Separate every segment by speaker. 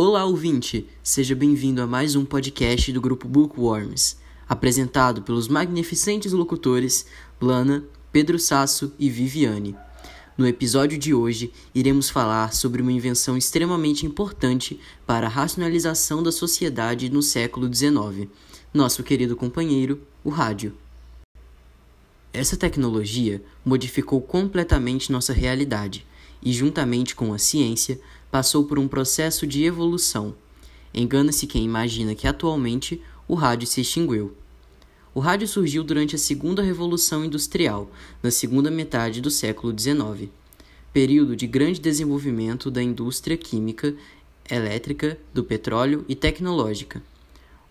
Speaker 1: Olá, ouvinte! Seja bem-vindo a mais um podcast do grupo Bookworms, apresentado pelos magnificentes locutores Lana, Pedro Sasso e Viviane. No episódio de hoje, iremos falar sobre uma invenção extremamente importante para a racionalização da sociedade no século XIX, nosso querido companheiro, o rádio. Essa tecnologia modificou completamente nossa realidade e, juntamente com a ciência, passou por um processo de evolução. Engana-se quem imagina que atualmente o rádio se extinguiu. O rádio surgiu durante a Segunda Revolução Industrial, na segunda metade do século XIX, período de grande desenvolvimento da indústria química, elétrica, do petróleo e tecnológica.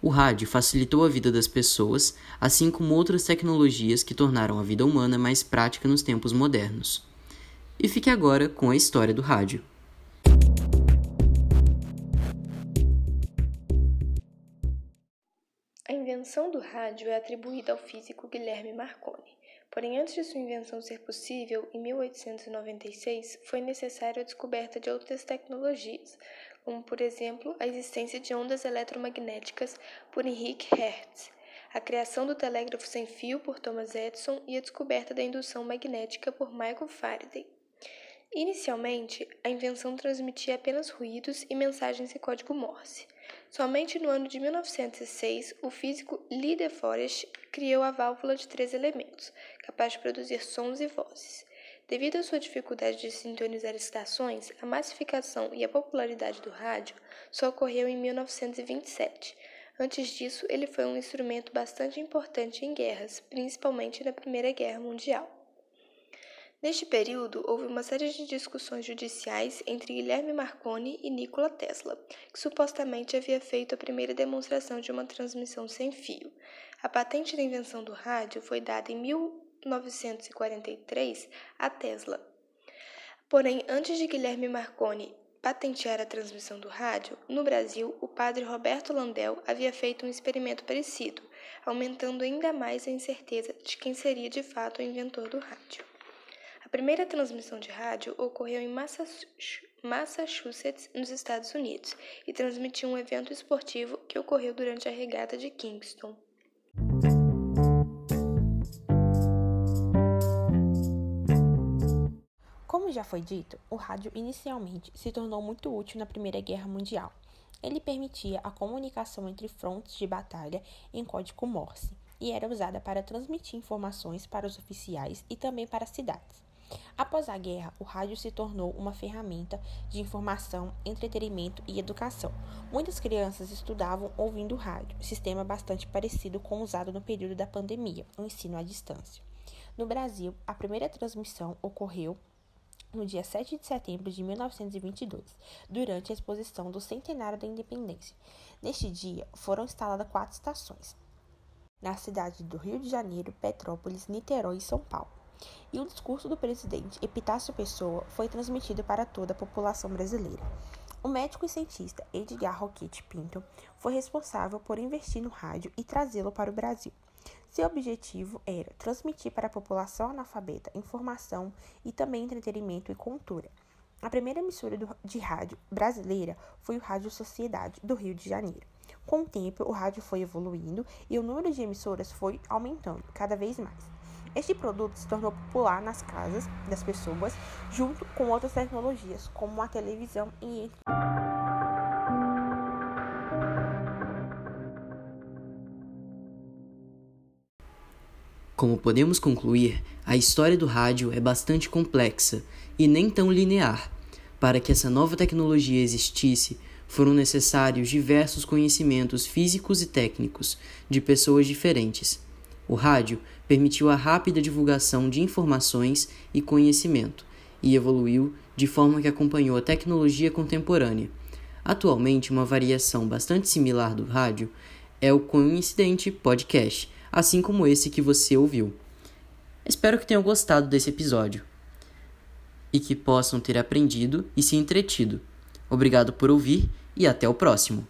Speaker 1: O rádio facilitou a vida das pessoas, assim como outras tecnologias que tornaram a vida humana mais prática nos tempos modernos. E fique agora com a história do rádio.
Speaker 2: Invenção do rádio é atribuída ao físico Guilherme Marconi. Porém, antes de sua invenção ser possível, em 1896, foi necessária a descoberta de outras tecnologias, como, por exemplo, a existência de ondas eletromagnéticas por Henrique Hertz, a criação do telégrafo sem fio por Thomas Edison e a descoberta da indução magnética por Michael Faraday. Inicialmente, a invenção transmitia apenas ruídos e mensagens em código Morse. Somente no ano de 1906, o físico Lee De Forest criou a válvula de três elementos, capaz de produzir sons e vozes. Devido à sua dificuldade de sintonizar estações, a massificação e a popularidade do rádio só ocorreu em 1927. Antes disso, ele foi um instrumento bastante importante em guerras, principalmente na Primeira Guerra Mundial. Neste período, houve uma série de discussões judiciais entre Guilherme Marconi e Nikola Tesla, que supostamente havia feito a primeira demonstração de uma transmissão sem fio. A patente da invenção do rádio foi dada em 1943 a Tesla. Porém, antes de Guilherme Marconi patentear a transmissão do rádio, no Brasil, o padre Roberto Landel havia feito um experimento parecido, aumentando ainda mais a incerteza de quem seria de fato o inventor do rádio. Primeira transmissão de rádio ocorreu em Massachusetts, nos Estados Unidos, e transmitiu um evento esportivo que ocorreu durante a regata de Kingston.
Speaker 3: Como já foi dito, o rádio inicialmente se tornou muito útil na Primeira Guerra Mundial. Ele permitia a comunicação entre frontes de batalha em código Morse e era usada para transmitir informações para os oficiais e também para as cidades. Após a guerra, o rádio se tornou uma ferramenta de informação, entretenimento e educação. Muitas crianças estudavam ouvindo rádio, sistema bastante parecido com o usado no período da pandemia, o ensino à distância. No Brasil, a primeira transmissão ocorreu no dia 7 de setembro de 1922, durante a exposição do centenário da independência. Neste dia, foram instaladas quatro estações, na cidade do Rio de Janeiro, Petrópolis, Niterói e São Paulo e o discurso do presidente Epitácio Pessoa foi transmitido para toda a população brasileira. O médico e cientista Edgar Roquette Pinto foi responsável por investir no rádio e trazê-lo para o Brasil. Seu objetivo era transmitir para a população analfabeta informação e também entretenimento e cultura. A primeira emissora de rádio brasileira foi o Rádio Sociedade, do Rio de Janeiro. Com o tempo, o rádio foi evoluindo e o número de emissoras foi aumentando cada vez mais. Este produto se tornou popular nas casas das pessoas, junto com outras tecnologias, como a televisão e
Speaker 1: Como podemos concluir, a história do rádio é bastante complexa e nem tão linear. Para que essa nova tecnologia existisse, foram necessários diversos conhecimentos físicos e técnicos de pessoas diferentes. O rádio permitiu a rápida divulgação de informações e conhecimento e evoluiu de forma que acompanhou a tecnologia contemporânea. Atualmente, uma variação bastante similar do rádio é o coincidente podcast, assim como esse que você ouviu. Espero que tenham gostado desse episódio e que possam ter aprendido e se entretido. Obrigado por ouvir e até o próximo.